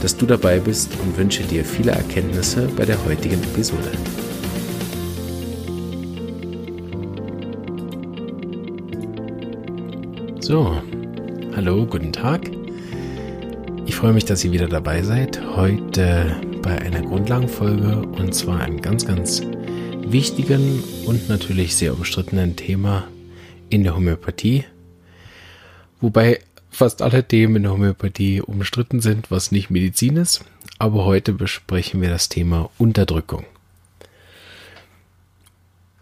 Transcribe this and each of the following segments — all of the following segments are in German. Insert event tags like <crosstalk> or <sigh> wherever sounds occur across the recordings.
dass du dabei bist und wünsche dir viele Erkenntnisse bei der heutigen Episode. So, hallo, guten Tag. Ich freue mich, dass ihr wieder dabei seid. Heute bei einer Grundlagenfolge und zwar einem ganz, ganz wichtigen und natürlich sehr umstrittenen Thema in der Homöopathie. Wobei fast alle Themen in der Homöopathie umstritten sind, was nicht Medizin ist. Aber heute besprechen wir das Thema Unterdrückung.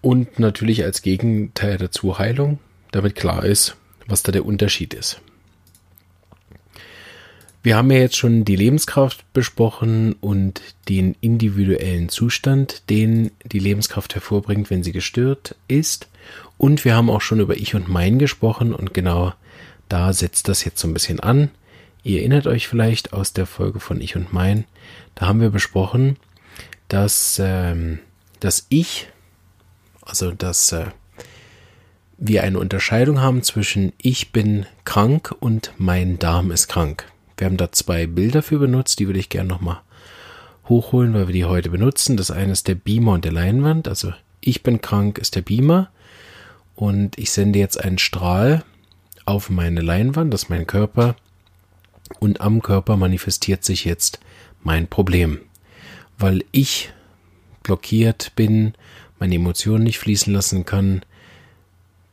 Und natürlich als Gegenteil dazu Heilung, damit klar ist, was da der Unterschied ist. Wir haben ja jetzt schon die Lebenskraft besprochen und den individuellen Zustand, den die Lebenskraft hervorbringt, wenn sie gestört ist. Und wir haben auch schon über Ich und Mein gesprochen und genau da setzt das jetzt so ein bisschen an. Ihr erinnert euch vielleicht aus der Folge von Ich und Mein. Da haben wir besprochen, dass ähm, das Ich, also dass äh, wir eine Unterscheidung haben zwischen Ich bin krank und mein Darm ist krank. Wir haben da zwei Bilder für benutzt, die würde ich gerne nochmal hochholen, weil wir die heute benutzen. Das eine ist der Beamer und der Leinwand. Also ich bin krank ist der Beamer und ich sende jetzt einen Strahl auf meine Leinwand, das ist mein Körper, und am Körper manifestiert sich jetzt mein Problem, weil ich blockiert bin, meine Emotionen nicht fließen lassen kann,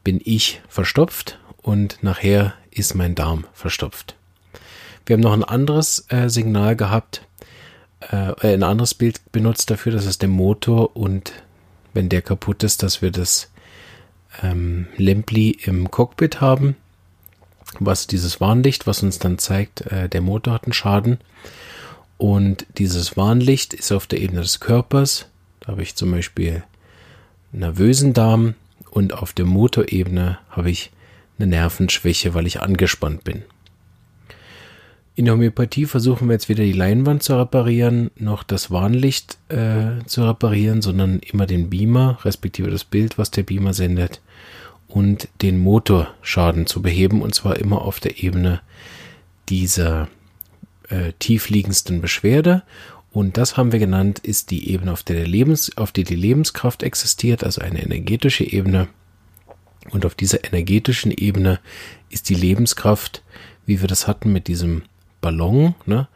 bin ich verstopft und nachher ist mein Darm verstopft. Wir haben noch ein anderes äh, Signal gehabt, äh, ein anderes Bild benutzt dafür, das ist der Motor und wenn der kaputt ist, dass wir das ähm, Lempli im Cockpit haben was dieses Warnlicht, was uns dann zeigt, äh, der Motor hat einen Schaden. Und dieses Warnlicht ist auf der Ebene des Körpers. Da habe ich zum Beispiel nervösen Darm und auf der Motorebene habe ich eine Nervenschwäche, weil ich angespannt bin. In der Homöopathie versuchen wir jetzt weder die Leinwand zu reparieren, noch das Warnlicht äh, zu reparieren, sondern immer den Beamer, respektive das Bild, was der Beamer sendet, und den Motorschaden zu beheben und zwar immer auf der Ebene dieser äh, tiefliegendsten Beschwerde und das haben wir genannt, ist die Ebene, auf der, der Lebens, auf der die Lebenskraft existiert, also eine energetische Ebene. Und auf dieser energetischen Ebene ist die Lebenskraft, wie wir das hatten mit diesem Ballon, ne?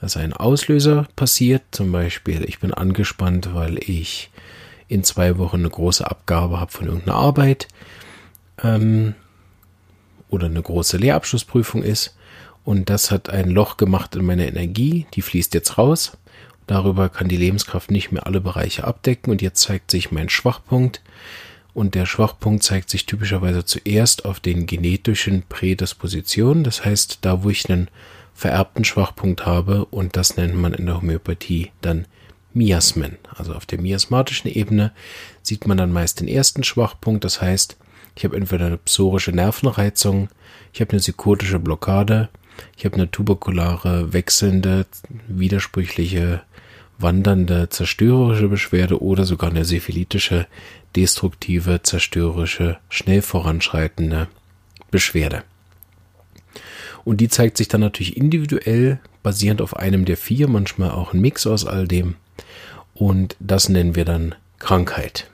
Also ein Auslöser passiert, zum Beispiel, ich bin angespannt, weil ich in zwei Wochen eine große Abgabe habe von irgendeiner Arbeit ähm, oder eine große Lehrabschlussprüfung ist. Und das hat ein Loch gemacht in meiner Energie, die fließt jetzt raus. Darüber kann die Lebenskraft nicht mehr alle Bereiche abdecken und jetzt zeigt sich mein Schwachpunkt. Und der Schwachpunkt zeigt sich typischerweise zuerst auf den genetischen Prädispositionen, das heißt da, wo ich einen vererbten Schwachpunkt habe und das nennt man in der Homöopathie dann Miasmen. Also auf der miasmatischen Ebene sieht man dann meist den ersten Schwachpunkt, das heißt ich habe entweder eine psorische Nervenreizung, ich habe eine psychotische Blockade, ich habe eine tuberkulare, wechselnde, widersprüchliche, wandernde, zerstörerische Beschwerde oder sogar eine syphilitische, destruktive, zerstörerische, schnell voranschreitende Beschwerde. Und die zeigt sich dann natürlich individuell, basierend auf einem der vier, manchmal auch ein Mix aus all dem. Und das nennen wir dann Krankheit.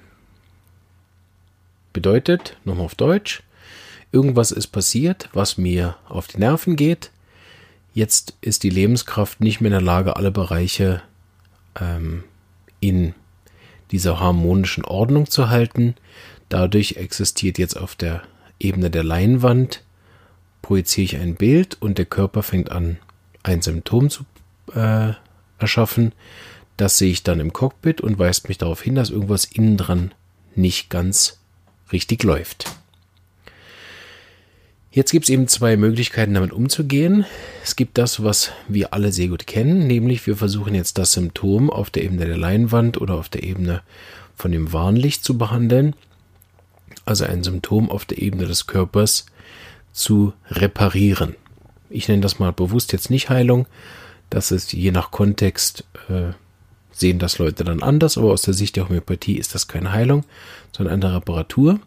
Bedeutet, nochmal auf Deutsch, irgendwas ist passiert, was mir auf die Nerven geht. Jetzt ist die Lebenskraft nicht mehr in der Lage, alle Bereiche ähm, in dieser harmonischen Ordnung zu halten. Dadurch existiert jetzt auf der Ebene der Leinwand, projiziere ich ein Bild und der Körper fängt an, ein Symptom zu äh, erschaffen. Das sehe ich dann im Cockpit und weist mich darauf hin, dass irgendwas innen dran nicht ganz richtig läuft. Jetzt gibt es eben zwei Möglichkeiten, damit umzugehen. Es gibt das, was wir alle sehr gut kennen, nämlich wir versuchen jetzt das Symptom auf der Ebene der Leinwand oder auf der Ebene von dem Warnlicht zu behandeln. Also ein Symptom auf der Ebene des Körpers zu reparieren. Ich nenne das mal bewusst jetzt nicht Heilung. Das ist je nach Kontext, äh, sehen das Leute dann anders, aber aus der Sicht der Homöopathie ist das keine Heilung, sondern eine Reparatur,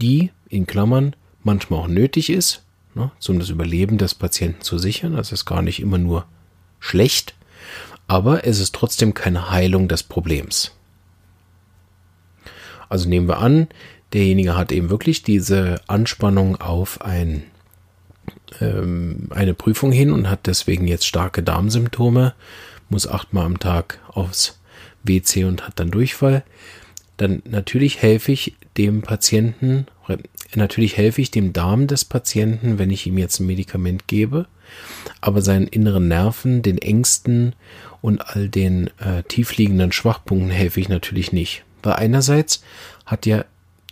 die in Klammern manchmal auch nötig ist, ne, um das Überleben des Patienten zu sichern. Das ist gar nicht immer nur schlecht, aber es ist trotzdem keine Heilung des Problems. Also nehmen wir an, derjenige hat eben wirklich diese Anspannung auf ein, ähm, eine Prüfung hin und hat deswegen jetzt starke Darmsymptome, muss achtmal am Tag aufs WC und hat dann Durchfall. Dann natürlich helfe ich dem Patienten Natürlich helfe ich dem Darm des Patienten, wenn ich ihm jetzt ein Medikament gebe, aber seinen inneren Nerven, den Ängsten und all den äh, tiefliegenden Schwachpunkten helfe ich natürlich nicht. Weil einerseits hat ja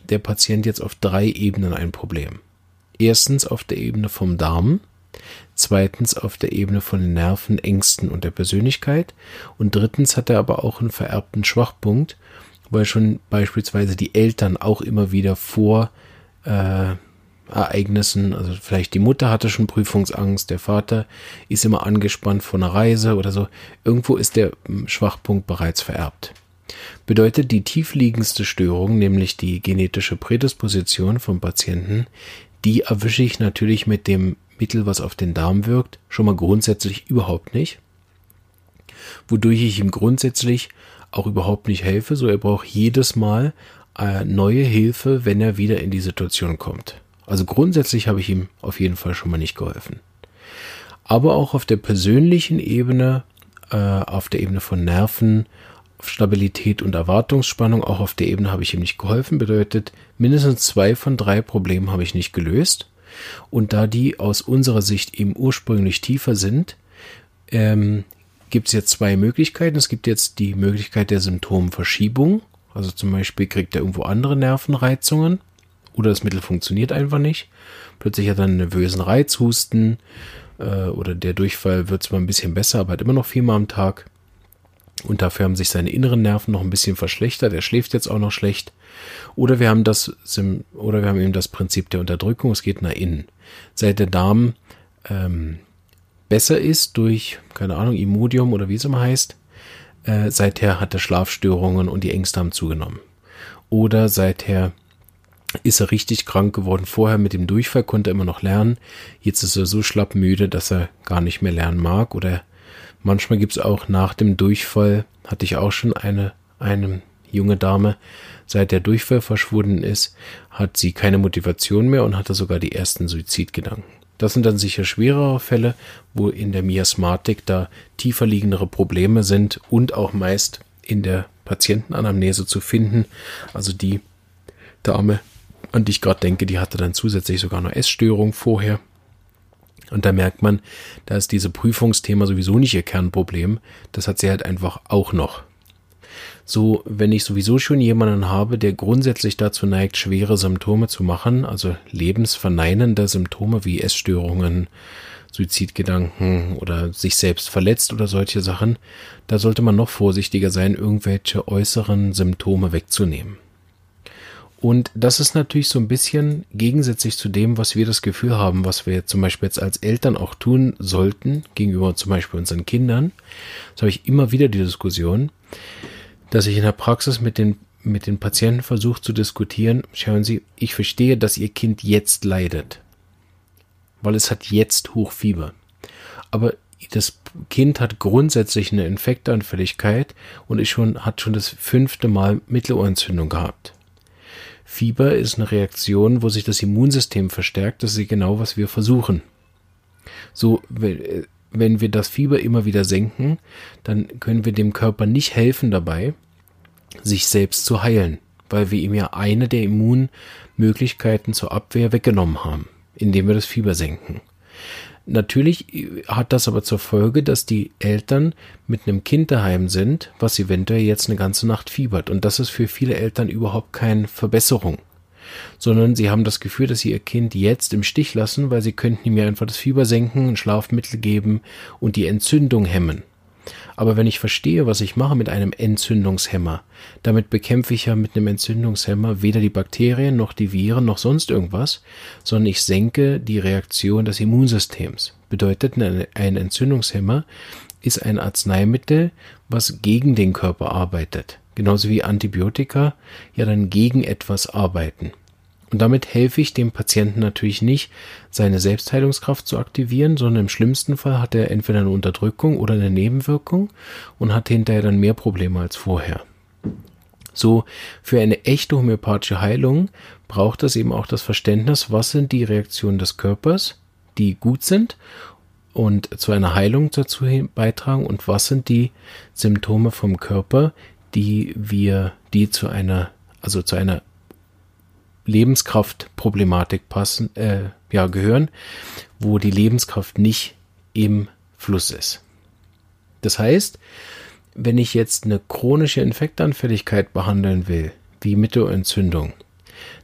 der Patient jetzt auf drei Ebenen ein Problem. Erstens auf der Ebene vom Darm, zweitens auf der Ebene von den Nerven, Ängsten und der Persönlichkeit und drittens hat er aber auch einen vererbten Schwachpunkt, weil schon beispielsweise die Eltern auch immer wieder vor äh, Ereignissen. Also vielleicht die Mutter hatte schon Prüfungsangst, der Vater ist immer angespannt vor einer Reise oder so. Irgendwo ist der hm, Schwachpunkt bereits vererbt. Bedeutet die tiefliegendste Störung, nämlich die genetische Prädisposition vom Patienten, die erwische ich natürlich mit dem Mittel, was auf den Darm wirkt, schon mal grundsätzlich überhaupt nicht. Wodurch ich ihm grundsätzlich auch überhaupt nicht helfe, so er braucht jedes Mal äh, neue Hilfe, wenn er wieder in die Situation kommt. Also grundsätzlich habe ich ihm auf jeden Fall schon mal nicht geholfen. Aber auch auf der persönlichen Ebene, äh, auf der Ebene von Nerven, Stabilität und Erwartungsspannung, auch auf der Ebene habe ich ihm nicht geholfen. Bedeutet, mindestens zwei von drei Problemen habe ich nicht gelöst. Und da die aus unserer Sicht eben ursprünglich tiefer sind, ähm, gibt es jetzt zwei Möglichkeiten. Es gibt jetzt die Möglichkeit der Symptomverschiebung. Also zum Beispiel kriegt er irgendwo andere Nervenreizungen oder das Mittel funktioniert einfach nicht. Plötzlich hat er einen nervösen Reizhusten äh, oder der Durchfall wird zwar ein bisschen besser, aber hat immer noch viermal am Tag. Und dafür haben sich seine inneren Nerven noch ein bisschen verschlechtert. Er schläft jetzt auch noch schlecht. Oder wir haben das, oder wir haben eben das Prinzip der Unterdrückung. Es geht nach innen. Seit der Darm ähm, besser ist durch, keine Ahnung, Imodium oder wie es immer heißt, äh, seither hat er Schlafstörungen und die Ängste haben zugenommen. Oder seither ist er richtig krank geworden. Vorher mit dem Durchfall konnte er immer noch lernen. Jetzt ist er so schlappmüde, dass er gar nicht mehr lernen mag. Oder manchmal gibt es auch nach dem Durchfall, hatte ich auch schon eine, eine junge Dame, seit der Durchfall verschwunden ist, hat sie keine Motivation mehr und hatte sogar die ersten Suizidgedanken. Das sind dann sicher schwerere Fälle, wo in der Miasmatik da tiefer liegendere Probleme sind und auch meist in der Patientenanamnese zu finden. Also die Dame, an die ich gerade denke, die hatte dann zusätzlich sogar noch Essstörung vorher. Und da merkt man, da ist diese Prüfungsthema sowieso nicht ihr Kernproblem. Das hat sie halt einfach auch noch. So, wenn ich sowieso schon jemanden habe, der grundsätzlich dazu neigt, schwere Symptome zu machen, also lebensverneinende Symptome wie Essstörungen, Suizidgedanken oder sich selbst verletzt oder solche Sachen, da sollte man noch vorsichtiger sein, irgendwelche äußeren Symptome wegzunehmen. Und das ist natürlich so ein bisschen gegensätzlich zu dem, was wir das Gefühl haben, was wir zum Beispiel jetzt als Eltern auch tun sollten, gegenüber zum Beispiel unseren Kindern. Das habe ich immer wieder die Diskussion dass ich in der Praxis mit den, mit den Patienten versuche zu diskutieren, schauen Sie, ich verstehe, dass Ihr Kind jetzt leidet, weil es hat jetzt Hochfieber. Aber das Kind hat grundsätzlich eine Infektanfälligkeit und ist schon, hat schon das fünfte Mal Mittelohrentzündung gehabt. Fieber ist eine Reaktion, wo sich das Immunsystem verstärkt. Das ist genau, was wir versuchen. So, wenn wir das Fieber immer wieder senken, dann können wir dem Körper nicht helfen dabei, sich selbst zu heilen, weil wir ihm ja eine der Immunmöglichkeiten zur Abwehr weggenommen haben, indem wir das Fieber senken. Natürlich hat das aber zur Folge, dass die Eltern mit einem Kind daheim sind, was eventuell jetzt eine ganze Nacht fiebert. Und das ist für viele Eltern überhaupt keine Verbesserung. sondern sie haben das Gefühl, dass sie ihr Kind jetzt im Stich lassen, weil sie könnten ihm ja einfach das Fieber senken, ein Schlafmittel geben und die Entzündung hemmen. Aber wenn ich verstehe, was ich mache mit einem Entzündungshemmer, damit bekämpfe ich ja mit einem Entzündungshemmer weder die Bakterien noch die Viren noch sonst irgendwas, sondern ich senke die Reaktion des Immunsystems. Bedeutet, ein Entzündungshemmer ist ein Arzneimittel, was gegen den Körper arbeitet. Genauso wie Antibiotika ja dann gegen etwas arbeiten. Und damit helfe ich dem Patienten natürlich nicht, seine Selbstheilungskraft zu aktivieren, sondern im schlimmsten Fall hat er entweder eine Unterdrückung oder eine Nebenwirkung und hat hinterher dann mehr Probleme als vorher. So, für eine echte homöopathische Heilung braucht es eben auch das Verständnis, was sind die Reaktionen des Körpers, die gut sind und zu einer Heilung dazu beitragen und was sind die Symptome vom Körper, die wir, die zu einer, also zu einer Lebenskraftproblematik passen, äh, ja, gehören, wo die Lebenskraft nicht im Fluss ist. Das heißt, wenn ich jetzt eine chronische Infektanfälligkeit behandeln will, wie Mittelentzündung,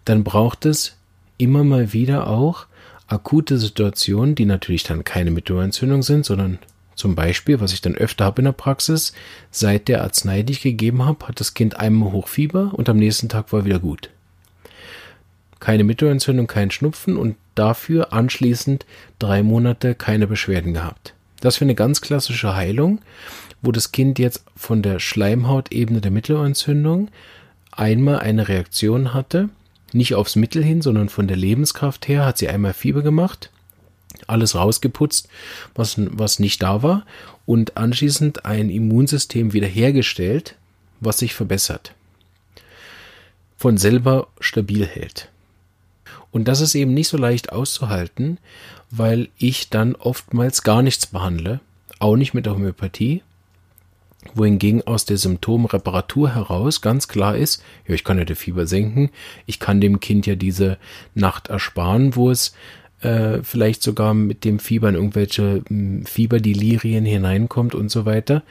dann braucht es immer mal wieder auch akute Situationen, die natürlich dann keine Mittelentzündung sind, sondern zum Beispiel, was ich dann öfter habe in der Praxis, seit der Arznei, die ich gegeben habe, hat das Kind einmal Hochfieber und am nächsten Tag war wieder gut keine Mittelentzündung, kein Schnupfen und dafür anschließend drei Monate keine Beschwerden gehabt. Das für eine ganz klassische Heilung, wo das Kind jetzt von der Schleimhautebene der Mittelentzündung einmal eine Reaktion hatte, nicht aufs Mittel hin, sondern von der Lebenskraft her hat sie einmal Fieber gemacht, alles rausgeputzt, was, was nicht da war und anschließend ein Immunsystem wiederhergestellt, was sich verbessert, von selber stabil hält. Und das ist eben nicht so leicht auszuhalten, weil ich dann oftmals gar nichts behandle, auch nicht mit der Homöopathie, wohingegen aus der Symptomreparatur heraus ganz klar ist, ja, ich kann ja das Fieber senken, ich kann dem Kind ja diese Nacht ersparen, wo es äh, vielleicht sogar mit dem Fieber in irgendwelche hm, Fieberdelirien hineinkommt und so weiter.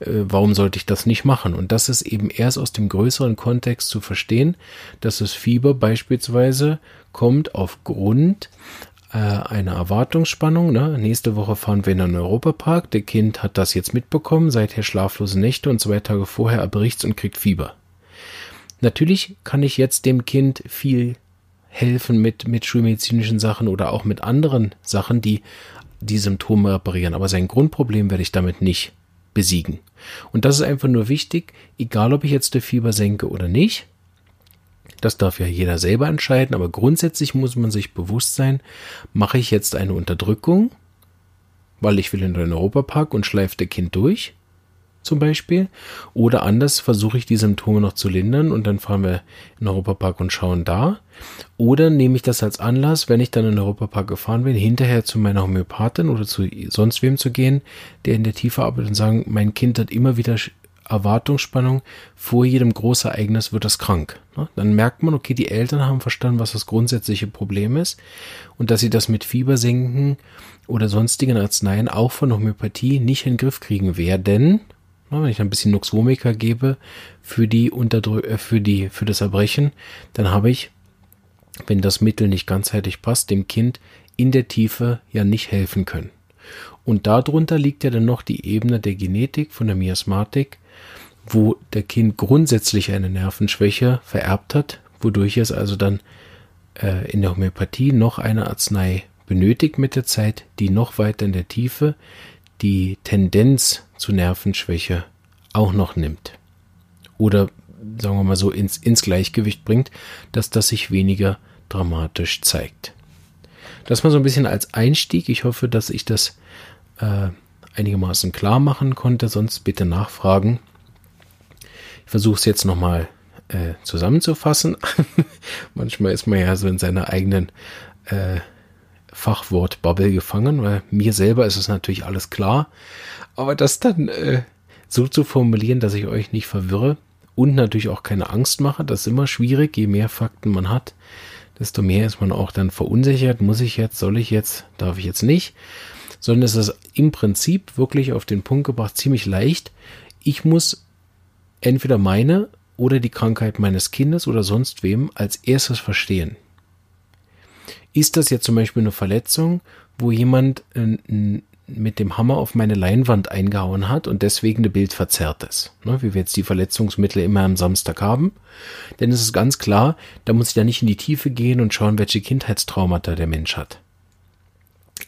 Äh, warum sollte ich das nicht machen? Und das ist eben erst aus dem größeren Kontext zu verstehen, dass das Fieber beispielsweise kommt aufgrund äh, einer Erwartungsspannung. Ne? Nächste Woche fahren wir in den Europapark. Der Kind hat das jetzt mitbekommen, seither schlaflose Nächte und zwei Tage vorher erbricht's und kriegt Fieber. Natürlich kann ich jetzt dem Kind viel helfen mit, mit schulmedizinischen Sachen oder auch mit anderen Sachen, die die Symptome reparieren. Aber sein Grundproblem werde ich damit nicht besiegen. Und das ist einfach nur wichtig, egal ob ich jetzt der Fieber senke oder nicht. Das darf ja jeder selber entscheiden, aber grundsätzlich muss man sich bewusst sein, mache ich jetzt eine Unterdrückung, weil ich will in den Europapark und schleife der Kind durch, zum Beispiel. Oder anders versuche ich die Symptome noch zu lindern und dann fahren wir in den Europapark und schauen da. Oder nehme ich das als Anlass, wenn ich dann in den Europapark gefahren bin, hinterher zu meiner Homöopathin oder zu sonst wem zu gehen, der in der Tiefe arbeitet und sagen, mein Kind hat immer wieder Erwartungsspannung, vor jedem Großereignis wird es krank. Dann merkt man, okay, die Eltern haben verstanden, was das grundsätzliche Problem ist und dass sie das mit Fiebersenken oder sonstigen Arzneien auch von Homöopathie nicht in den Griff kriegen werden, wenn ich ein bisschen Nux Vomica gebe für die Unterdrü äh, für die, für das Erbrechen, dann habe ich, wenn das Mittel nicht ganzheitlich passt, dem Kind in der Tiefe ja nicht helfen können. Und darunter liegt ja dann noch die Ebene der Genetik von der Miasmatik, wo der Kind grundsätzlich eine Nervenschwäche vererbt hat, wodurch es also dann äh, in der Homöopathie noch eine Arznei benötigt mit der Zeit, die noch weiter in der Tiefe die Tendenz zu Nervenschwäche auch noch nimmt. Oder sagen wir mal so ins, ins Gleichgewicht bringt, dass das sich weniger dramatisch zeigt. Das mal so ein bisschen als Einstieg. Ich hoffe, dass ich das äh, einigermaßen klar machen konnte. Sonst bitte nachfragen. Ich versuche es jetzt nochmal äh, zusammenzufassen. <laughs> Manchmal ist man ja so in seiner eigenen äh, Fachwort-Bubble gefangen, weil mir selber ist es natürlich alles klar. Aber das dann äh, so zu formulieren, dass ich euch nicht verwirre und natürlich auch keine Angst mache, das ist immer schwierig. Je mehr Fakten man hat, desto mehr ist man auch dann verunsichert. Muss ich jetzt, soll ich jetzt, darf ich jetzt nicht? Sondern es ist im Prinzip wirklich auf den Punkt gebracht ziemlich leicht. Ich muss entweder meine oder die Krankheit meines Kindes oder sonst wem als erstes verstehen. Ist das jetzt zum Beispiel eine Verletzung, wo jemand äh, mit dem Hammer auf meine Leinwand eingehauen hat und deswegen ein Bild verzerrt ist, ne, wie wir jetzt die Verletzungsmittel immer am Samstag haben, denn es ist ganz klar, da muss ich ja nicht in die Tiefe gehen und schauen, welche Kindheitstraumata der Mensch hat.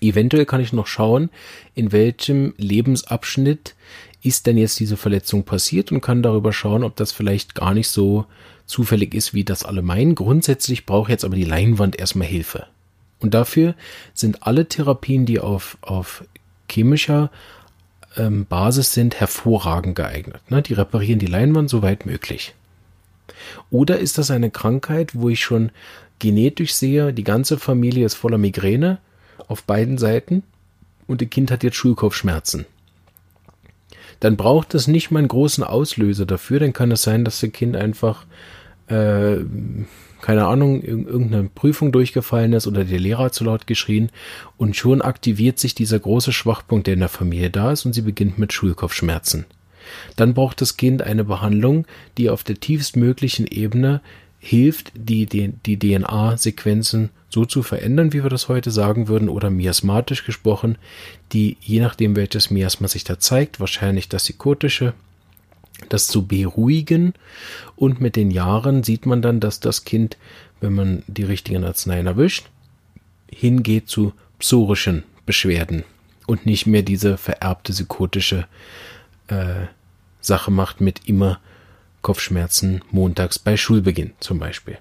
Eventuell kann ich noch schauen, in welchem Lebensabschnitt ist denn jetzt diese Verletzung passiert und kann darüber schauen, ob das vielleicht gar nicht so zufällig ist, wie das alle meinen. Grundsätzlich braucht jetzt aber die Leinwand erstmal Hilfe. Und dafür sind alle Therapien, die auf, auf chemischer ähm, Basis sind, hervorragend geeignet. Ne? Die reparieren die Leinwand so weit möglich. Oder ist das eine Krankheit, wo ich schon genetisch sehe, die ganze Familie ist voller Migräne auf beiden Seiten und das Kind hat jetzt Schulkopfschmerzen? Dann braucht es nicht mal einen großen Auslöser dafür, dann kann es sein, dass das Kind einfach äh, keine Ahnung, irgendeine Prüfung durchgefallen ist oder der Lehrer zu laut geschrien und schon aktiviert sich dieser große Schwachpunkt, der in der Familie da ist und sie beginnt mit Schulkopfschmerzen. Dann braucht das Kind eine Behandlung, die auf der tiefstmöglichen Ebene hilft, die, die, die DNA-Sequenzen so zu verändern, wie wir das heute sagen würden, oder miasmatisch gesprochen, die je nachdem, welches Miasma sich da zeigt, wahrscheinlich das psychotische, das zu beruhigen. Und mit den Jahren sieht man dann, dass das Kind, wenn man die richtigen Arzneien erwischt, hingeht zu psorischen Beschwerden und nicht mehr diese vererbte psychotische äh, Sache macht mit immer Kopfschmerzen montags bei Schulbeginn zum Beispiel.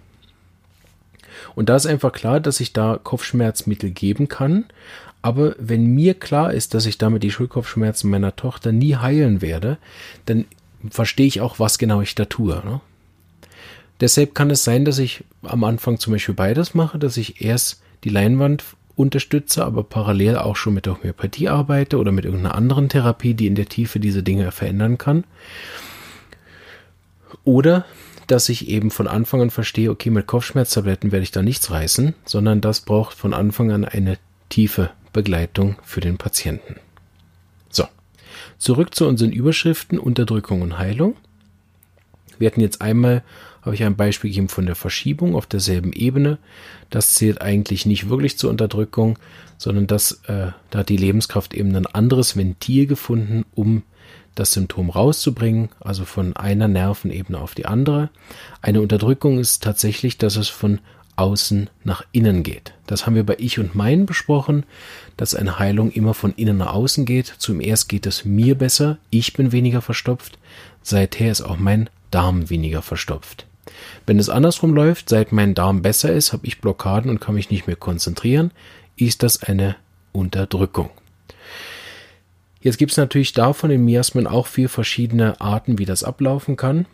Und da ist einfach klar, dass ich da Kopfschmerzmittel geben kann. Aber wenn mir klar ist, dass ich damit die Schulkopfschmerzen meiner Tochter nie heilen werde, dann verstehe ich auch, was genau ich da tue. Ne? Deshalb kann es sein, dass ich am Anfang zum Beispiel beides mache, dass ich erst die Leinwand unterstütze, aber parallel auch schon mit der Homöopathie arbeite oder mit irgendeiner anderen Therapie, die in der Tiefe diese Dinge verändern kann. Oder dass ich eben von Anfang an verstehe, okay, mit Kopfschmerztabletten werde ich da nichts reißen, sondern das braucht von Anfang an eine tiefe Begleitung für den Patienten. Zurück zu unseren Überschriften Unterdrückung und Heilung. Wir hatten jetzt einmal, habe ich ein Beispiel gegeben von der Verschiebung auf derselben Ebene. Das zählt eigentlich nicht wirklich zur Unterdrückung, sondern das, äh, da hat die Lebenskraft eben ein anderes Ventil gefunden, um das Symptom rauszubringen, also von einer Nervenebene auf die andere. Eine Unterdrückung ist tatsächlich, dass es von außen nach innen geht. Das haben wir bei Ich und Mein besprochen, dass eine Heilung immer von innen nach außen geht. Zum erst geht es mir besser, ich bin weniger verstopft, seither ist auch mein Darm weniger verstopft. Wenn es andersrum läuft, seit mein Darm besser ist, habe ich Blockaden und kann mich nicht mehr konzentrieren, ist das eine Unterdrückung. Jetzt gibt es natürlich davon in Miasmen auch vier verschiedene Arten, wie das ablaufen kann.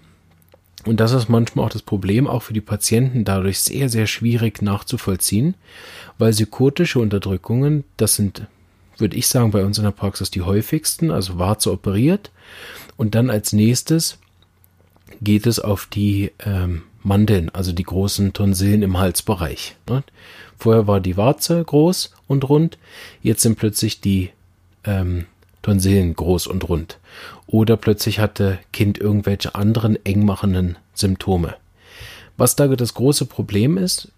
Und das ist manchmal auch das Problem, auch für die Patienten dadurch sehr, sehr schwierig nachzuvollziehen, weil psychotische Unterdrückungen, das sind, würde ich sagen, bei uns in der Praxis die häufigsten, also Warze operiert. Und dann als nächstes geht es auf die ähm, Mandeln, also die großen Tonsillen im Halsbereich. Ne? Vorher war die Warze groß und rund, jetzt sind plötzlich die ähm, Tonsillen groß und rund. Oder plötzlich hatte Kind irgendwelche anderen engmachenden Symptome. Was da das große Problem ist,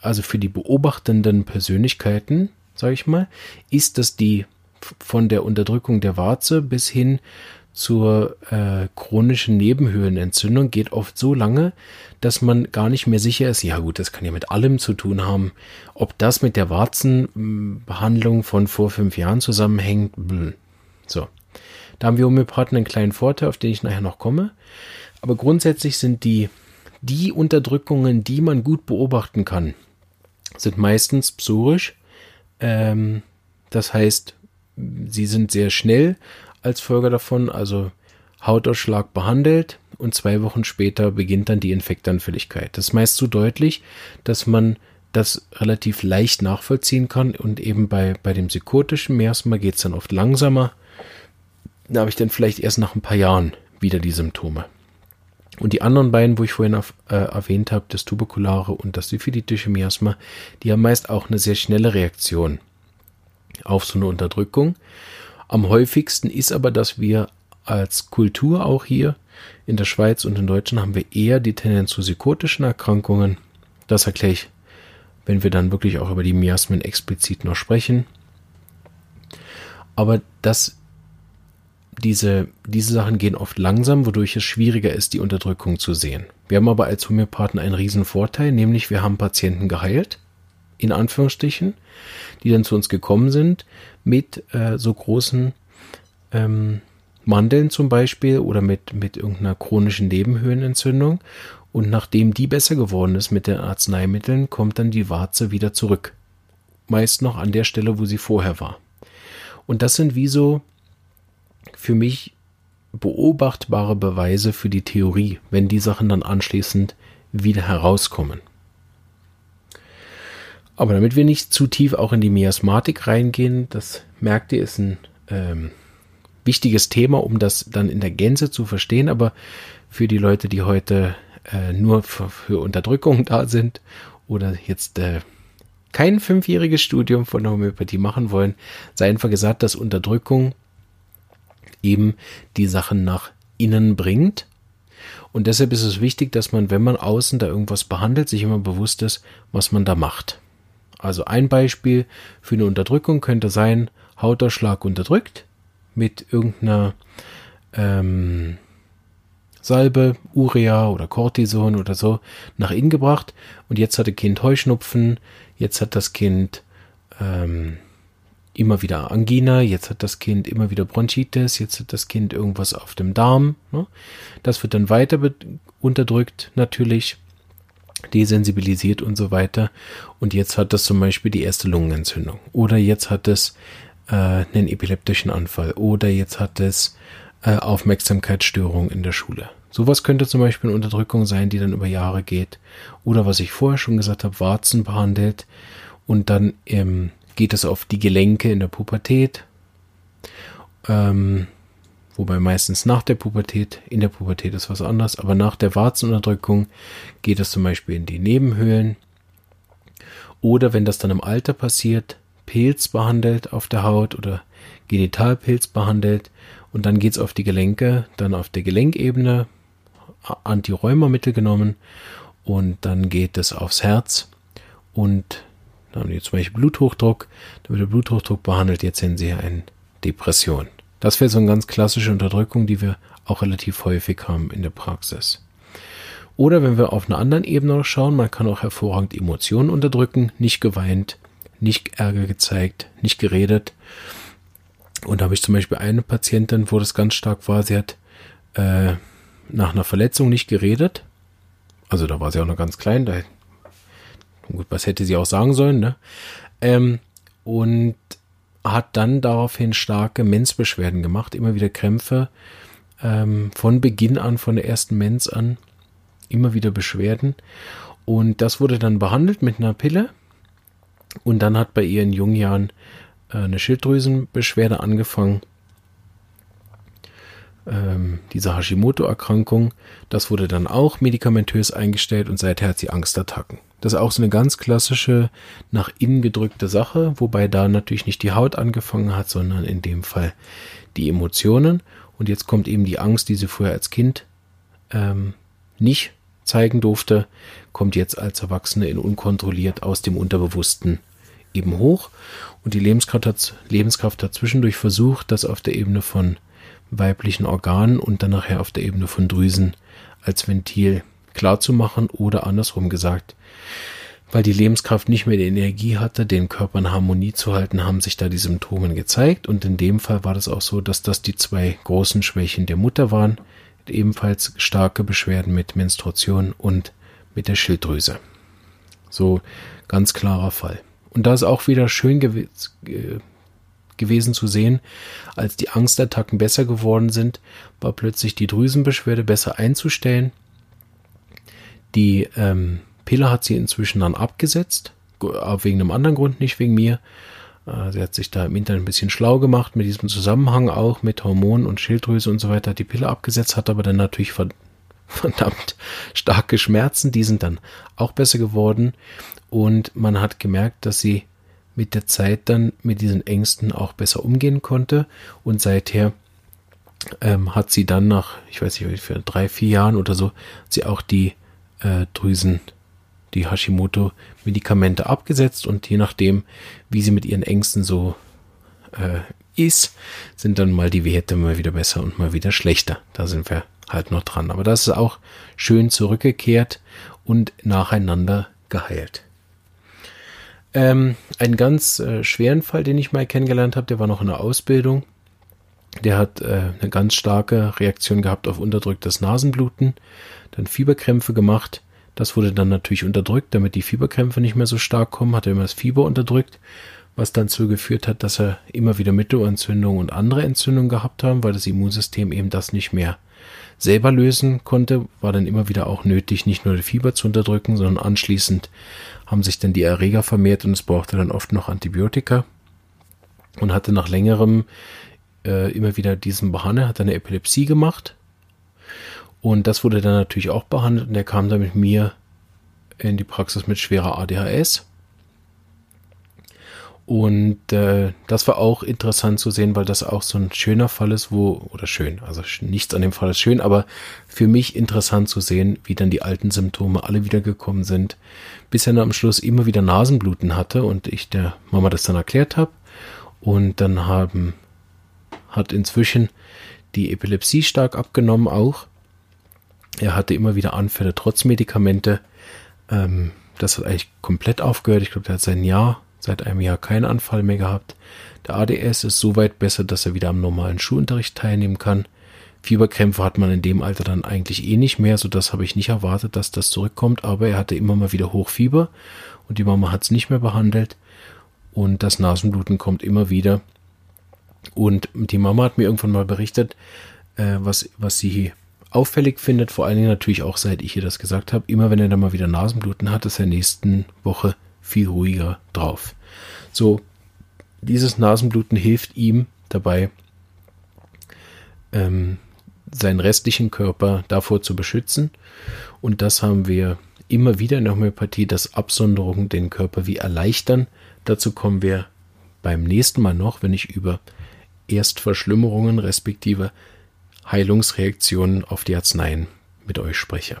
also für die beobachtenden Persönlichkeiten, sage ich mal, ist, dass die von der Unterdrückung der Warze bis hin zur äh, chronischen Nebenhöhlenentzündung geht oft so lange, dass man gar nicht mehr sicher ist, ja gut, das kann ja mit allem zu tun haben. Ob das mit der Warzenbehandlung von vor fünf Jahren zusammenhängt, so. Da haben wir Homöopathen einen kleinen Vorteil, auf den ich nachher noch komme. Aber grundsätzlich sind die, die Unterdrückungen, die man gut beobachten kann, sind meistens psorisch. Ähm, das heißt, sie sind sehr schnell als Folge davon, also Hautausschlag behandelt und zwei Wochen später beginnt dann die Infektanfälligkeit. Das ist meist so deutlich, dass man das relativ leicht nachvollziehen kann und eben bei, bei dem psychotischen Miasma geht es dann oft langsamer da habe ich dann vielleicht erst nach ein paar Jahren wieder die Symptome. Und die anderen beiden, wo ich vorhin auf, äh, erwähnt habe, das tuberkulare und das syphilitische Miasma, die haben meist auch eine sehr schnelle Reaktion auf so eine Unterdrückung. Am häufigsten ist aber, dass wir als Kultur auch hier in der Schweiz und in Deutschland haben wir eher die Tendenz zu psychotischen Erkrankungen. Das erkläre ich, wenn wir dann wirklich auch über die Miasmen explizit noch sprechen. Aber das, diese, diese Sachen gehen oft langsam, wodurch es schwieriger ist, die Unterdrückung zu sehen. Wir haben aber als Homöopathen einen riesen Vorteil, nämlich wir haben Patienten geheilt, in Anführungsstrichen, die dann zu uns gekommen sind mit äh, so großen ähm, Mandeln zum Beispiel oder mit, mit irgendeiner chronischen Nebenhöhlenentzündung. Und nachdem die besser geworden ist mit den Arzneimitteln, kommt dann die Warze wieder zurück. Meist noch an der Stelle, wo sie vorher war. Und das sind wie so für mich beobachtbare Beweise für die Theorie, wenn die Sachen dann anschließend wieder herauskommen. Aber damit wir nicht zu tief auch in die Miasmatik reingehen, das merkt ihr, ist ein ähm, wichtiges Thema, um das dann in der Gänze zu verstehen. Aber für die Leute, die heute äh, nur für, für, Unterdrückung da sind oder jetzt äh, kein fünfjähriges Studium von der Homöopathie machen wollen, sei einfach gesagt, dass Unterdrückung eben die Sachen nach innen bringt. Und deshalb ist es wichtig, dass man, wenn man außen da irgendwas behandelt, sich immer bewusst ist, was man da macht. Also ein Beispiel für eine Unterdrückung könnte sein, Hautausschlag unterdrückt mit irgendeiner ähm, Salbe, Urea oder Cortison oder so nach innen gebracht und jetzt hat das Kind Heuschnupfen, jetzt hat das Kind ähm, immer wieder Angina, jetzt hat das Kind immer wieder Bronchitis, jetzt hat das Kind irgendwas auf dem Darm. Ne? Das wird dann weiter unterdrückt natürlich, desensibilisiert und so weiter. Und jetzt hat das zum Beispiel die erste Lungenentzündung. Oder jetzt hat es äh, einen epileptischen Anfall. Oder jetzt hat es äh, Aufmerksamkeitsstörung in der Schule. Sowas könnte zum Beispiel eine Unterdrückung sein, die dann über Jahre geht. Oder was ich vorher schon gesagt habe, Warzen behandelt und dann ähm, geht es auf die Gelenke in der Pubertät. Ähm, wobei meistens nach der Pubertät, in der Pubertät ist was anderes, aber nach der Warzenunterdrückung geht es zum Beispiel in die Nebenhöhlen. Oder wenn das dann im Alter passiert, Pilz behandelt auf der Haut oder Genitalpilz behandelt und dann geht es auf die Gelenke, dann auf der Gelenkebene Antirheumamittel genommen und dann geht es aufs Herz und dann haben die zum Beispiel Bluthochdruck, da wird der Bluthochdruck behandelt, jetzt sehen sie eine Depression. Das wäre so eine ganz klassische Unterdrückung, die wir auch relativ häufig haben in der Praxis. Oder wenn wir auf einer anderen Ebene schauen, man kann auch hervorragend Emotionen unterdrücken, nicht geweint, nicht Ärger gezeigt, nicht geredet. Und da habe ich zum Beispiel eine Patientin, wo das ganz stark war, sie hat äh, nach einer Verletzung nicht geredet. Also da war sie auch noch ganz klein, da Gut, was hätte sie auch sagen sollen, ne? Ähm, und hat dann daraufhin starke Menzbeschwerden gemacht, immer wieder Krämpfe, ähm, von Beginn an, von der ersten Menz an, immer wieder Beschwerden. Und das wurde dann behandelt mit einer Pille. Und dann hat bei ihr in jungen Jahren äh, eine Schilddrüsenbeschwerde angefangen ähm, diese Hashimoto-Erkrankung. Das wurde dann auch medikamentös eingestellt und seither hat sie Angstattacken. Das ist auch so eine ganz klassische nach innen gedrückte Sache, wobei da natürlich nicht die Haut angefangen hat, sondern in dem Fall die Emotionen. Und jetzt kommt eben die Angst, die sie vorher als Kind ähm, nicht zeigen durfte, kommt jetzt als Erwachsene in unkontrolliert aus dem Unterbewussten eben hoch. Und die Lebenskraft hat, Lebenskraft hat zwischendurch versucht, das auf der Ebene von weiblichen Organen und dann nachher auf der Ebene von Drüsen als Ventil klar zu machen oder andersrum gesagt, weil die Lebenskraft nicht mehr die Energie hatte, den Körper in Harmonie zu halten, haben sich da die Symptome gezeigt und in dem Fall war das auch so, dass das die zwei großen Schwächen der Mutter waren, ebenfalls starke Beschwerden mit Menstruation und mit der Schilddrüse. So ganz klarer Fall. Und da ist auch wieder schön gewesen zu sehen, als die Angstattacken besser geworden sind, war plötzlich die Drüsenbeschwerde besser einzustellen. Die ähm, Pille hat sie inzwischen dann abgesetzt, wegen einem anderen Grund, nicht wegen mir. Äh, sie hat sich da im Internet ein bisschen schlau gemacht mit diesem Zusammenhang auch mit Hormonen und Schilddrüse und so weiter, die Pille abgesetzt, hat aber dann natürlich <laughs> verdammt starke Schmerzen, die sind dann auch besser geworden und man hat gemerkt, dass sie mit der Zeit dann mit diesen Ängsten auch besser umgehen konnte und seither ähm, hat sie dann nach, ich weiß nicht, für drei, vier Jahren oder so, sie auch die äh, Drüsen, die Hashimoto-Medikamente abgesetzt und je nachdem, wie sie mit ihren Ängsten so äh, ist, sind dann mal die Werte mal wieder besser und mal wieder schlechter. Da sind wir halt noch dran. Aber das ist auch schön zurückgekehrt und nacheinander geheilt. Ähm, einen ganz äh, schweren Fall, den ich mal kennengelernt habe, der war noch in der Ausbildung. Der hat äh, eine ganz starke Reaktion gehabt auf unterdrücktes Nasenbluten, dann Fieberkrämpfe gemacht. Das wurde dann natürlich unterdrückt, damit die Fieberkrämpfe nicht mehr so stark kommen, hat er immer das Fieber unterdrückt, was dann dazu geführt hat, dass er immer wieder Mittelohrentzündungen und andere Entzündungen gehabt haben, weil das Immunsystem eben das nicht mehr selber lösen konnte, war dann immer wieder auch nötig, nicht nur die Fieber zu unterdrücken, sondern anschließend haben sich dann die Erreger vermehrt und es brauchte dann oft noch Antibiotika und hatte nach längerem äh, immer wieder diesen Behanne, hat eine Epilepsie gemacht und das wurde dann natürlich auch behandelt und er kam dann mit mir in die Praxis mit schwerer ADHS und äh, das war auch interessant zu sehen, weil das auch so ein schöner Fall ist, wo, oder schön, also nichts an dem Fall ist schön, aber für mich interessant zu sehen, wie dann die alten Symptome alle wiedergekommen sind, bis er dann am Schluss immer wieder Nasenbluten hatte und ich der Mama das dann erklärt habe. Und dann haben, hat inzwischen die Epilepsie stark abgenommen auch. Er hatte immer wieder Anfälle trotz Medikamente. Ähm, das hat eigentlich komplett aufgehört. Ich glaube, der hat sein Jahr seit einem Jahr keinen Anfall mehr gehabt. Der ADS ist so weit besser, dass er wieder am normalen Schulunterricht teilnehmen kann. Fieberkrämpfe hat man in dem Alter dann eigentlich eh nicht mehr, so das habe ich nicht erwartet, dass das zurückkommt, aber er hatte immer mal wieder Hochfieber und die Mama hat es nicht mehr behandelt und das Nasenbluten kommt immer wieder. Und die Mama hat mir irgendwann mal berichtet, äh, was, was sie auffällig findet, vor allen Dingen natürlich auch seit ich ihr das gesagt habe, immer wenn er dann mal wieder Nasenbluten hat, ist er nächsten Woche viel ruhiger drauf. So, dieses Nasenbluten hilft ihm dabei, ähm, seinen restlichen Körper davor zu beschützen. Und das haben wir immer wieder in der Homöopathie, dass Absonderungen den Körper wie erleichtern. Dazu kommen wir beim nächsten Mal noch, wenn ich über Erstverschlimmerungen respektive Heilungsreaktionen auf die Arzneien mit euch spreche.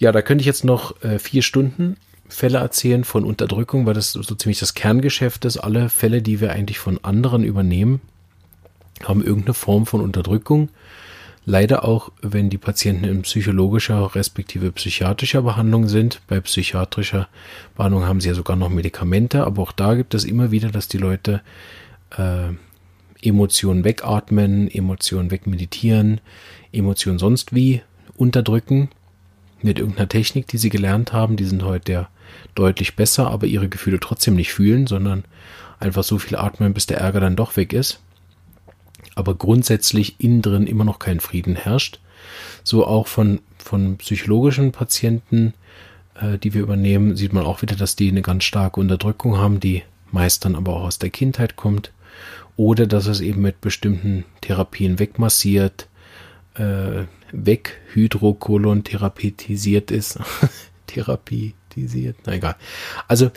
Ja, da könnte ich jetzt noch äh, vier Stunden Fälle erzählen von Unterdrückung, weil das so ziemlich das Kerngeschäft ist. Alle Fälle, die wir eigentlich von anderen übernehmen, haben irgendeine Form von Unterdrückung. Leider auch, wenn die Patienten in psychologischer respektive psychiatrischer Behandlung sind. Bei psychiatrischer Behandlung haben sie ja sogar noch Medikamente, aber auch da gibt es immer wieder, dass die Leute äh, Emotionen wegatmen, Emotionen wegmeditieren, Emotionen sonst wie unterdrücken mit irgendeiner Technik, die sie gelernt haben. Die sind heute ja deutlich besser, aber ihre Gefühle trotzdem nicht fühlen, sondern einfach so viel atmen, bis der Ärger dann doch weg ist. Aber grundsätzlich innen drin immer noch kein Frieden herrscht. So auch von, von psychologischen Patienten, äh, die wir übernehmen, sieht man auch wieder, dass die eine ganz starke Unterdrückung haben, die meist dann aber auch aus der Kindheit kommt. Oder dass es eben mit bestimmten Therapien wegmassiert, äh, weghydrokolon-therapetisiert ist. <laughs> Therapetisiert, na egal. Also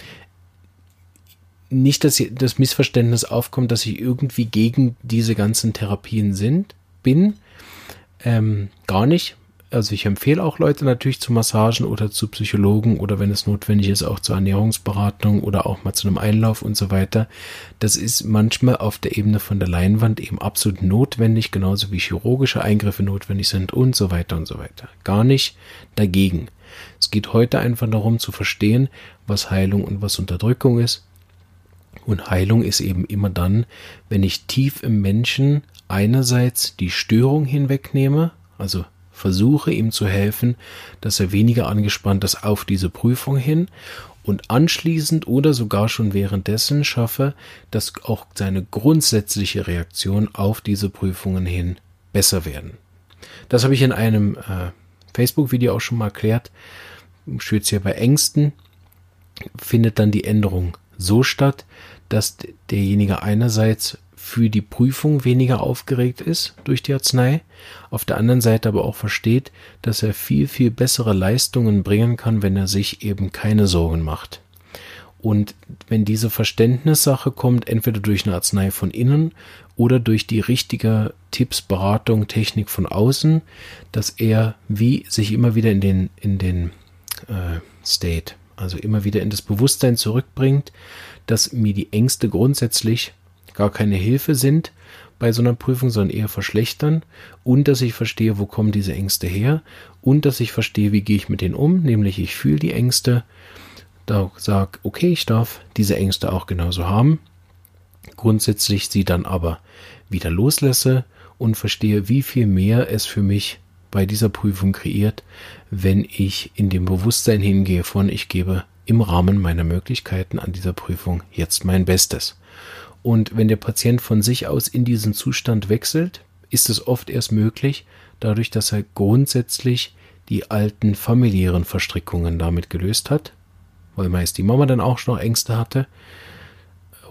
nicht, dass das Missverständnis aufkommt, dass ich irgendwie gegen diese ganzen Therapien sind, bin. Ähm, gar nicht also ich empfehle auch Leute natürlich zu Massagen oder zu Psychologen oder wenn es notwendig ist, auch zur Ernährungsberatung oder auch mal zu einem Einlauf und so weiter. Das ist manchmal auf der Ebene von der Leinwand eben absolut notwendig, genauso wie chirurgische Eingriffe notwendig sind und so weiter und so weiter. Gar nicht dagegen. Es geht heute einfach darum zu verstehen, was Heilung und was Unterdrückung ist. Und Heilung ist eben immer dann, wenn ich tief im Menschen einerseits die Störung hinwegnehme, also versuche ihm zu helfen, dass er weniger angespannt ist auf diese Prüfung hin und anschließend oder sogar schon währenddessen schaffe, dass auch seine grundsätzliche Reaktion auf diese Prüfungen hin besser werden. Das habe ich in einem äh, Facebook-Video auch schon mal erklärt. Speziell bei Ängsten findet dann die Änderung so statt, dass derjenige einerseits für die Prüfung weniger aufgeregt ist durch die Arznei, auf der anderen Seite aber auch versteht, dass er viel, viel bessere Leistungen bringen kann, wenn er sich eben keine Sorgen macht. Und wenn diese Verständnissache kommt, entweder durch eine Arznei von innen oder durch die richtige Tipps, Beratung, Technik von außen, dass er wie sich immer wieder in den, in den äh, State, also immer wieder in das Bewusstsein zurückbringt, dass mir die Ängste grundsätzlich gar keine Hilfe sind bei so einer Prüfung, sondern eher verschlechtern. Und dass ich verstehe, wo kommen diese Ängste her. Und dass ich verstehe, wie gehe ich mit denen um, nämlich ich fühle die Ängste, da sage, okay, ich darf diese Ängste auch genauso haben, grundsätzlich sie dann aber wieder loslasse und verstehe, wie viel mehr es für mich bei dieser Prüfung kreiert, wenn ich in dem Bewusstsein hingehe von, ich gebe im Rahmen meiner Möglichkeiten an dieser Prüfung jetzt mein Bestes. Und wenn der Patient von sich aus in diesen Zustand wechselt, ist es oft erst möglich, dadurch, dass er grundsätzlich die alten familiären Verstrickungen damit gelöst hat, weil meist die Mama dann auch schon noch Ängste hatte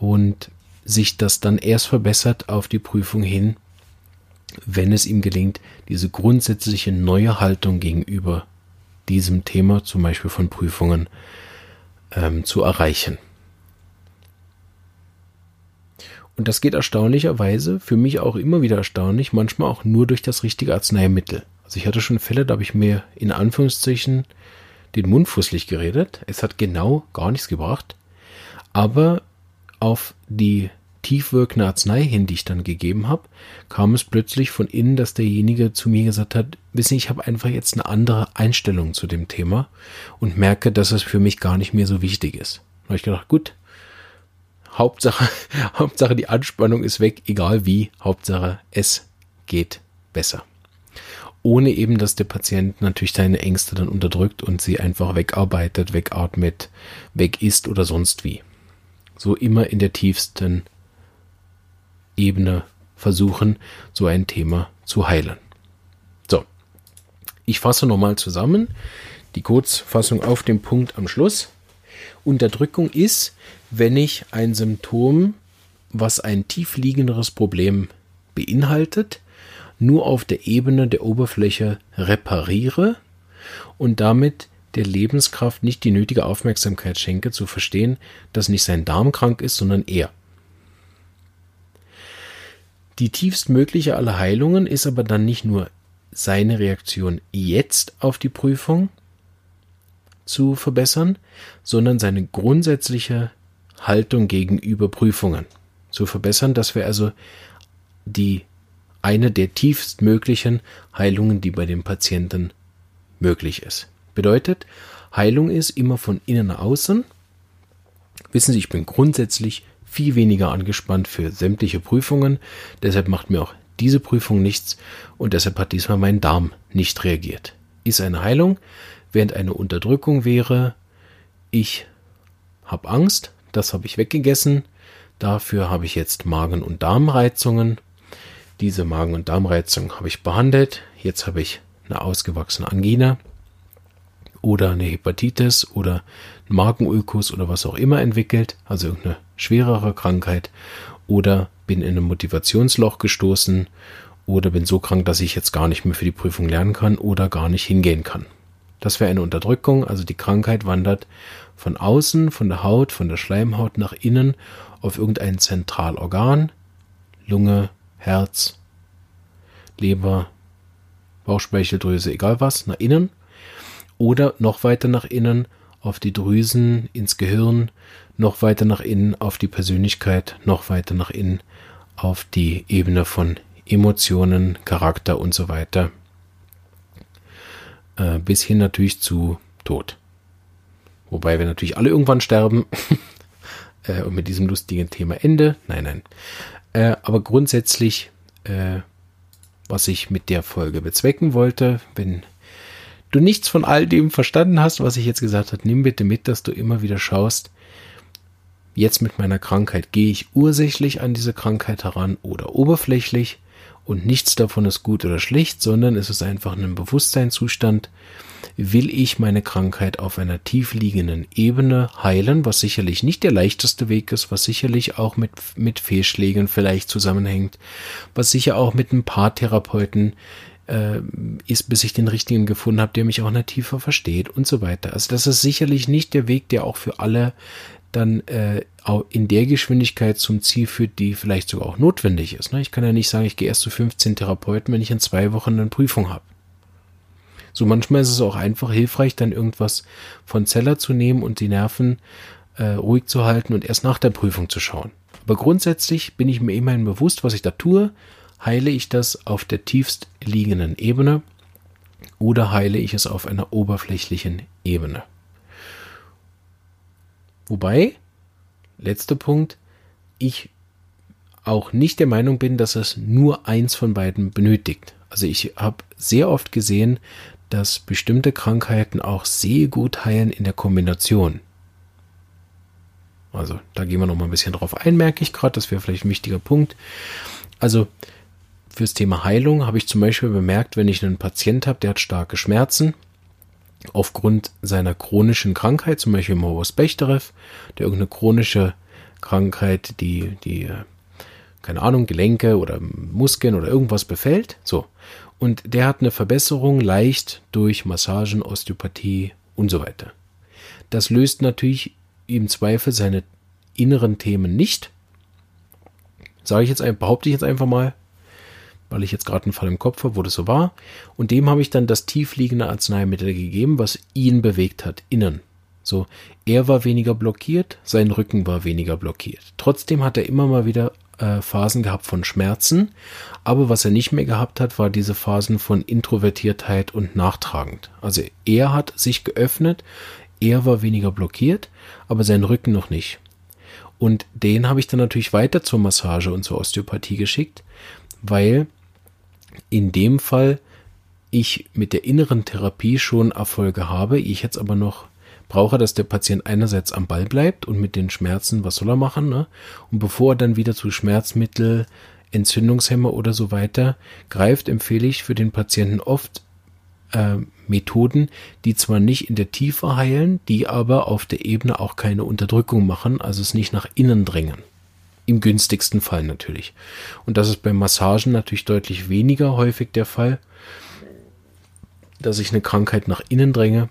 und sich das dann erst verbessert auf die Prüfung hin, wenn es ihm gelingt, diese grundsätzliche neue Haltung gegenüber diesem Thema, zum Beispiel von Prüfungen, ähm, zu erreichen. Und das geht erstaunlicherweise, für mich auch immer wieder erstaunlich, manchmal auch nur durch das richtige Arzneimittel. Also ich hatte schon Fälle, da habe ich mir in Anführungszeichen den Mund fußlich geredet. Es hat genau gar nichts gebracht. Aber auf die tiefwirkende Arznei hin, die ich dann gegeben habe, kam es plötzlich von innen, dass derjenige zu mir gesagt hat, wissen, ich habe einfach jetzt eine andere Einstellung zu dem Thema und merke, dass es für mich gar nicht mehr so wichtig ist. Da habe ich gedacht, gut, Hauptsache, <laughs> Hauptsache die Anspannung ist weg, egal wie, Hauptsache es geht besser ohne eben, dass der Patient natürlich seine Ängste dann unterdrückt und sie einfach wegarbeitet, wegatmet, weg isst oder sonst wie. So immer in der tiefsten Ebene versuchen, so ein Thema zu heilen. So, ich fasse nochmal zusammen die Kurzfassung auf dem Punkt am Schluss. Unterdrückung ist, wenn ich ein Symptom, was ein tiefliegenderes Problem beinhaltet, nur auf der Ebene der Oberfläche repariere und damit der Lebenskraft nicht die nötige Aufmerksamkeit schenke, zu verstehen, dass nicht sein Darm krank ist, sondern er. Die tiefstmögliche aller Heilungen ist aber dann nicht nur seine Reaktion jetzt auf die Prüfung zu verbessern, sondern seine grundsätzliche Haltung gegenüber Prüfungen zu verbessern, dass wir also die eine der tiefstmöglichen Heilungen, die bei dem Patienten möglich ist. Bedeutet, Heilung ist immer von innen nach außen. Wissen Sie, ich bin grundsätzlich viel weniger angespannt für sämtliche Prüfungen, deshalb macht mir auch diese Prüfung nichts und deshalb hat diesmal mein Darm nicht reagiert. Ist eine Heilung, während eine Unterdrückung wäre, ich habe Angst, das habe ich weggegessen, dafür habe ich jetzt Magen- und Darmreizungen diese Magen- und Darmreizung habe ich behandelt. Jetzt habe ich eine ausgewachsene Angina oder eine Hepatitis oder einen Magenulkus oder was auch immer entwickelt, also irgendeine schwerere Krankheit oder bin in ein Motivationsloch gestoßen oder bin so krank, dass ich jetzt gar nicht mehr für die Prüfung lernen kann oder gar nicht hingehen kann. Das wäre eine Unterdrückung, also die Krankheit wandert von außen, von der Haut, von der Schleimhaut nach innen auf irgendein Zentralorgan, Lunge, Herz, Leber, Bauchspeicheldrüse, egal was, nach innen. Oder noch weiter nach innen auf die Drüsen, ins Gehirn, noch weiter nach innen auf die Persönlichkeit, noch weiter nach innen auf die Ebene von Emotionen, Charakter und so weiter. Äh, bis hin natürlich zu Tod. Wobei wir natürlich alle irgendwann sterben. <laughs> äh, und mit diesem lustigen Thema Ende. Nein, nein. Äh, aber grundsätzlich, äh, was ich mit der Folge bezwecken wollte, wenn du nichts von all dem verstanden hast, was ich jetzt gesagt habe, nimm bitte mit, dass du immer wieder schaust, jetzt mit meiner Krankheit gehe ich ursächlich an diese Krankheit heran oder oberflächlich und nichts davon ist gut oder schlecht, sondern es ist einfach ein Bewusstseinszustand, will ich meine Krankheit auf einer tiefliegenden Ebene heilen, was sicherlich nicht der leichteste Weg ist, was sicherlich auch mit, mit Fehlschlägen vielleicht zusammenhängt, was sicher auch mit ein paar Therapeuten äh, ist, bis ich den richtigen gefunden habe, der mich auch noch tiefer versteht und so weiter. Also das ist sicherlich nicht der Weg, der auch für alle dann äh, auch in der Geschwindigkeit zum Ziel führt, die vielleicht sogar auch notwendig ist. Ne? Ich kann ja nicht sagen, ich gehe erst zu 15 Therapeuten, wenn ich in zwei Wochen eine Prüfung habe. So manchmal ist es auch einfach hilfreich, dann irgendwas von Zeller zu nehmen und die Nerven äh, ruhig zu halten und erst nach der Prüfung zu schauen. Aber grundsätzlich bin ich mir immerhin bewusst, was ich da tue. Heile ich das auf der tiefst liegenden Ebene oder heile ich es auf einer oberflächlichen Ebene? Wobei, letzter Punkt, ich auch nicht der Meinung bin, dass es nur eins von beiden benötigt. Also ich habe sehr oft gesehen, dass bestimmte Krankheiten auch sehr gut heilen in der Kombination. Also da gehen wir noch mal ein bisschen drauf ein, merke ich gerade, das wäre vielleicht ein wichtiger Punkt. Also fürs Thema Heilung habe ich zum Beispiel bemerkt, wenn ich einen Patient habe, der hat starke Schmerzen, aufgrund seiner chronischen Krankheit, zum Beispiel Morbus Bechterew, der irgendeine chronische Krankheit, die, die, keine Ahnung, Gelenke oder Muskeln oder irgendwas befällt. So. Und der hat eine Verbesserung leicht durch Massagen, Osteopathie und so weiter. Das löst natürlich im Zweifel seine inneren Themen nicht. Sage ich jetzt, behaupte ich jetzt einfach mal, weil ich jetzt gerade einen Fall im Kopf habe, wo das so war. Und dem habe ich dann das tiefliegende Arzneimittel gegeben, was ihn bewegt hat, innen. So, er war weniger blockiert, sein Rücken war weniger blockiert. Trotzdem hat er immer mal wieder äh, Phasen gehabt von Schmerzen, aber was er nicht mehr gehabt hat, war diese Phasen von Introvertiertheit und nachtragend. Also er hat sich geöffnet, er war weniger blockiert, aber sein Rücken noch nicht. Und den habe ich dann natürlich weiter zur Massage und zur Osteopathie geschickt, weil in dem Fall ich mit der inneren Therapie schon Erfolge habe, ich jetzt aber noch brauche, dass der Patient einerseits am Ball bleibt und mit den Schmerzen, was soll er machen, ne? Und bevor er dann wieder zu Schmerzmittel, Entzündungshemmer oder so weiter greift, empfehle ich für den Patienten oft äh, Methoden, die zwar nicht in der Tiefe heilen, die aber auf der Ebene auch keine Unterdrückung machen, also es nicht nach innen drängen. Im günstigsten Fall natürlich. Und das ist bei Massagen natürlich deutlich weniger häufig der Fall, dass ich eine Krankheit nach innen dränge,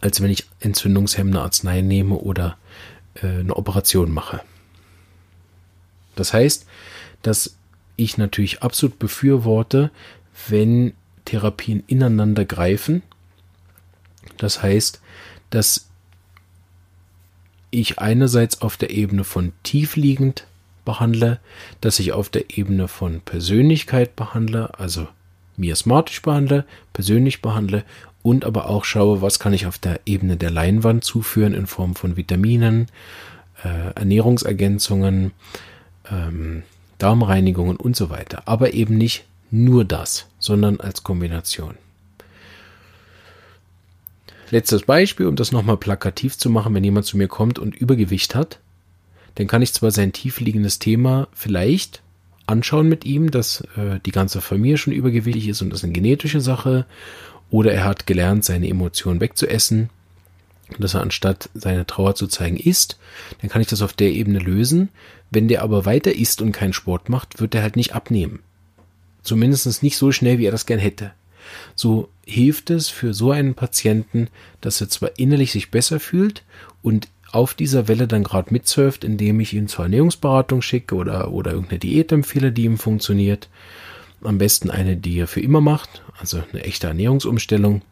als wenn ich entzündungshemmende Arznei nehme oder äh, eine Operation mache. Das heißt, dass ich natürlich absolut befürworte, wenn Therapien ineinander greifen. Das heißt, dass ich einerseits auf der Ebene von tiefliegend behandle, dass ich auf der Ebene von Persönlichkeit behandle, also miasmatisch behandle, persönlich behandle und aber auch schaue, was kann ich auf der Ebene der Leinwand zuführen in Form von Vitaminen, äh, Ernährungsergänzungen, ähm, Darmreinigungen und so weiter. Aber eben nicht nur das, sondern als Kombination. Letztes Beispiel, um das nochmal plakativ zu machen, wenn jemand zu mir kommt und Übergewicht hat, dann kann ich zwar sein tiefliegendes Thema vielleicht anschauen mit ihm, dass äh, die ganze Familie schon übergewichtig ist und das ist eine genetische Sache, oder er hat gelernt, seine Emotionen wegzuessen, dass er anstatt seine Trauer zu zeigen isst, dann kann ich das auf der Ebene lösen. Wenn der aber weiter isst und keinen Sport macht, wird er halt nicht abnehmen. Zumindest nicht so schnell, wie er das gern hätte. So hilft es für so einen Patienten, dass er zwar innerlich sich besser fühlt und auf dieser Welle dann gerade mitsurft, indem ich ihn zur Ernährungsberatung schicke oder, oder irgendeine Diät empfehle, die ihm funktioniert. Am besten eine, die er für immer macht, also eine echte Ernährungsumstellung.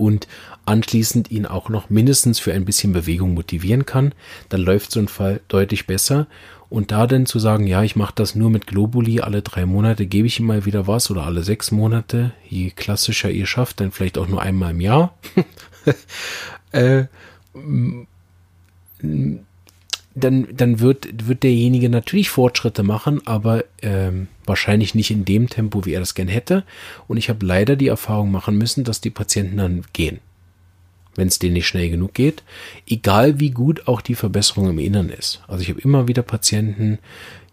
Und anschließend ihn auch noch mindestens für ein bisschen Bewegung motivieren kann, dann läuft so ein Fall deutlich besser und da denn zu sagen, ja, ich mache das nur mit Globuli, alle drei Monate gebe ich ihm mal wieder was oder alle sechs Monate, je klassischer ihr schafft, dann vielleicht auch nur einmal im Jahr. <laughs> äh, dann, dann wird, wird derjenige natürlich Fortschritte machen, aber ähm, wahrscheinlich nicht in dem Tempo, wie er das gern hätte. Und ich habe leider die Erfahrung machen müssen, dass die Patienten dann gehen wenn es denen nicht schnell genug geht, egal wie gut auch die Verbesserung im Inneren ist. Also ich habe immer wieder Patienten,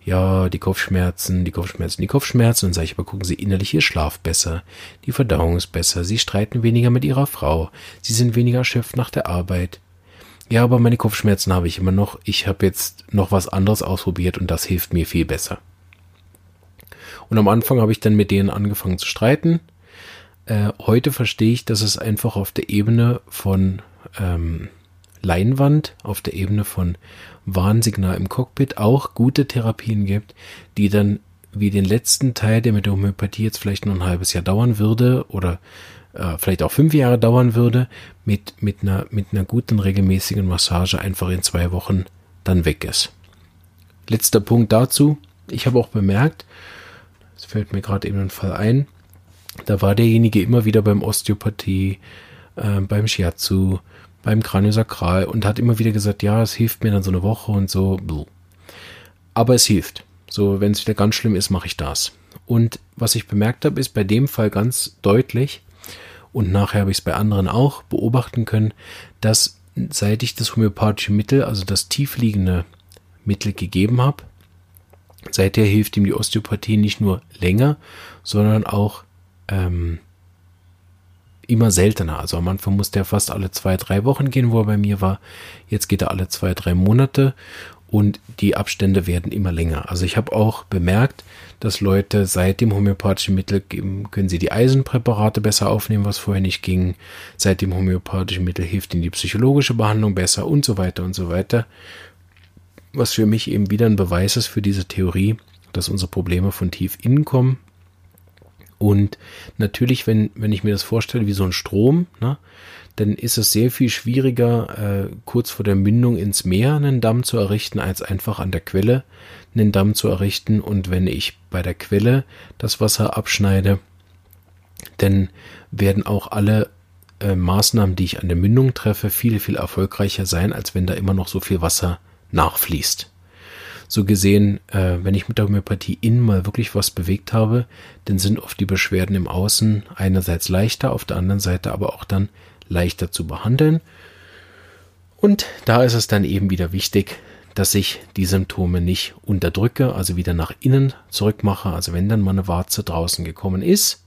ja, die Kopfschmerzen, die Kopfschmerzen, die Kopfschmerzen, und sage ich, aber gucken Sie innerlich Ihr Schlaf besser, die Verdauung ist besser, Sie streiten weniger mit Ihrer Frau, Sie sind weniger erschöpft nach der Arbeit. Ja, aber meine Kopfschmerzen habe ich immer noch. Ich habe jetzt noch was anderes ausprobiert und das hilft mir viel besser. Und am Anfang habe ich dann mit denen angefangen zu streiten. Äh, heute verstehe ich, dass es einfach auf der Ebene von ähm, Leinwand, auf der Ebene von Warnsignal im Cockpit auch gute Therapien gibt, die dann wie den letzten Teil, der mit der Homöopathie jetzt vielleicht nur ein halbes Jahr dauern würde oder äh, vielleicht auch fünf Jahre dauern würde, mit, mit, einer, mit einer guten regelmäßigen Massage einfach in zwei Wochen dann weg ist. Letzter Punkt dazu. Ich habe auch bemerkt, es fällt mir gerade eben ein Fall ein, da war derjenige immer wieder beim Osteopathie, äh, beim Shiatsu, beim Kraniosakral und hat immer wieder gesagt, ja, es hilft mir dann so eine Woche und so. Aber es hilft. So, wenn es wieder ganz schlimm ist, mache ich das. Und was ich bemerkt habe, ist bei dem Fall ganz deutlich, und nachher habe ich es bei anderen auch beobachten können, dass seit ich das homöopathische Mittel, also das tiefliegende Mittel gegeben habe, seither hilft ihm die Osteopathie nicht nur länger, sondern auch ähm, immer seltener. Also am Anfang musste er fast alle zwei, drei Wochen gehen, wo er bei mir war. Jetzt geht er alle zwei, drei Monate und die Abstände werden immer länger. Also ich habe auch bemerkt, dass Leute seit dem homöopathischen Mittel können sie die Eisenpräparate besser aufnehmen, was vorher nicht ging. Seit dem homöopathischen Mittel hilft ihnen die psychologische Behandlung besser und so weiter und so weiter. Was für mich eben wieder ein Beweis ist für diese Theorie, dass unsere Probleme von tief innen kommen. Und natürlich, wenn, wenn ich mir das vorstelle wie so ein Strom, ne, dann ist es sehr viel schwieriger, äh, kurz vor der Mündung ins Meer einen Damm zu errichten, als einfach an der Quelle einen Damm zu errichten. Und wenn ich bei der Quelle das Wasser abschneide, dann werden auch alle äh, Maßnahmen, die ich an der Mündung treffe, viel, viel erfolgreicher sein, als wenn da immer noch so viel Wasser nachfließt. So gesehen, äh, wenn ich mit der Homöopathie innen mal wirklich was bewegt habe, dann sind oft die Beschwerden im Außen einerseits leichter, auf der anderen Seite aber auch dann leichter zu behandeln. Und da ist es dann eben wieder wichtig, dass ich die Symptome nicht unterdrücke, also wieder nach innen zurückmache. Also wenn dann mal eine Warze draußen gekommen ist,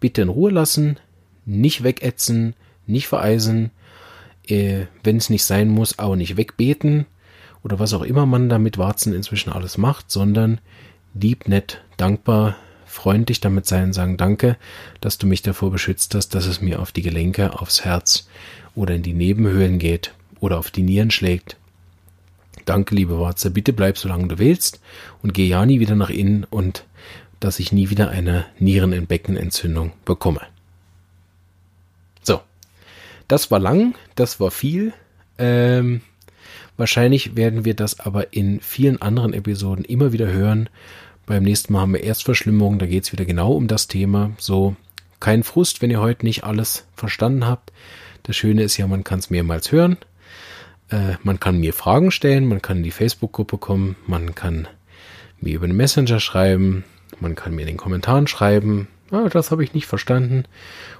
bitte in Ruhe lassen, nicht wegätzen, nicht vereisen, äh, wenn es nicht sein muss, auch nicht wegbeten oder was auch immer man da mit Warzen inzwischen alles macht, sondern lieb, nett, dankbar freundlich damit sein und sagen, danke, dass du mich davor beschützt hast, dass es mir auf die Gelenke, aufs Herz oder in die Nebenhöhlen geht oder auf die Nieren schlägt. Danke, liebe Warze, bitte bleib so lange du willst und geh ja nie wieder nach innen und dass ich nie wieder eine Nierenentbeckenentzündung bekomme. So, das war lang, das war viel. Ähm, wahrscheinlich werden wir das aber in vielen anderen Episoden immer wieder hören, beim nächsten Mal haben wir Erstverschlimmerung, da geht es wieder genau um das Thema. So, kein Frust, wenn ihr heute nicht alles verstanden habt. Das Schöne ist ja, man kann es mehrmals hören. Äh, man kann mir Fragen stellen, man kann in die Facebook-Gruppe kommen, man kann mir über den Messenger schreiben, man kann mir in den Kommentaren schreiben, ah, das habe ich nicht verstanden.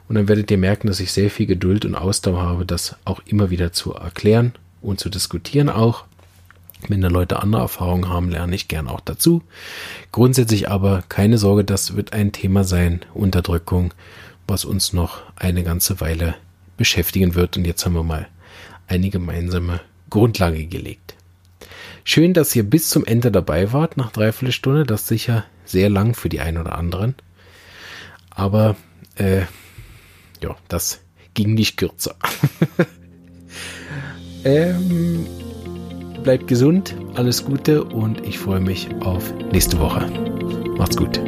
Und dann werdet ihr merken, dass ich sehr viel Geduld und Ausdauer habe, das auch immer wieder zu erklären und zu diskutieren auch. Wenn da Leute andere Erfahrungen haben, lerne ich gern auch dazu. Grundsätzlich aber keine Sorge, das wird ein Thema sein, Unterdrückung, was uns noch eine ganze Weile beschäftigen wird. Und jetzt haben wir mal eine gemeinsame Grundlage gelegt. Schön, dass ihr bis zum Ende dabei wart, nach dreiviertel Stunde. Das ist sicher sehr lang für die einen oder anderen. Aber äh, ja, das ging nicht kürzer. <laughs> ähm, bleibt gesund, alles Gute und ich freue mich auf nächste Woche. Macht's gut.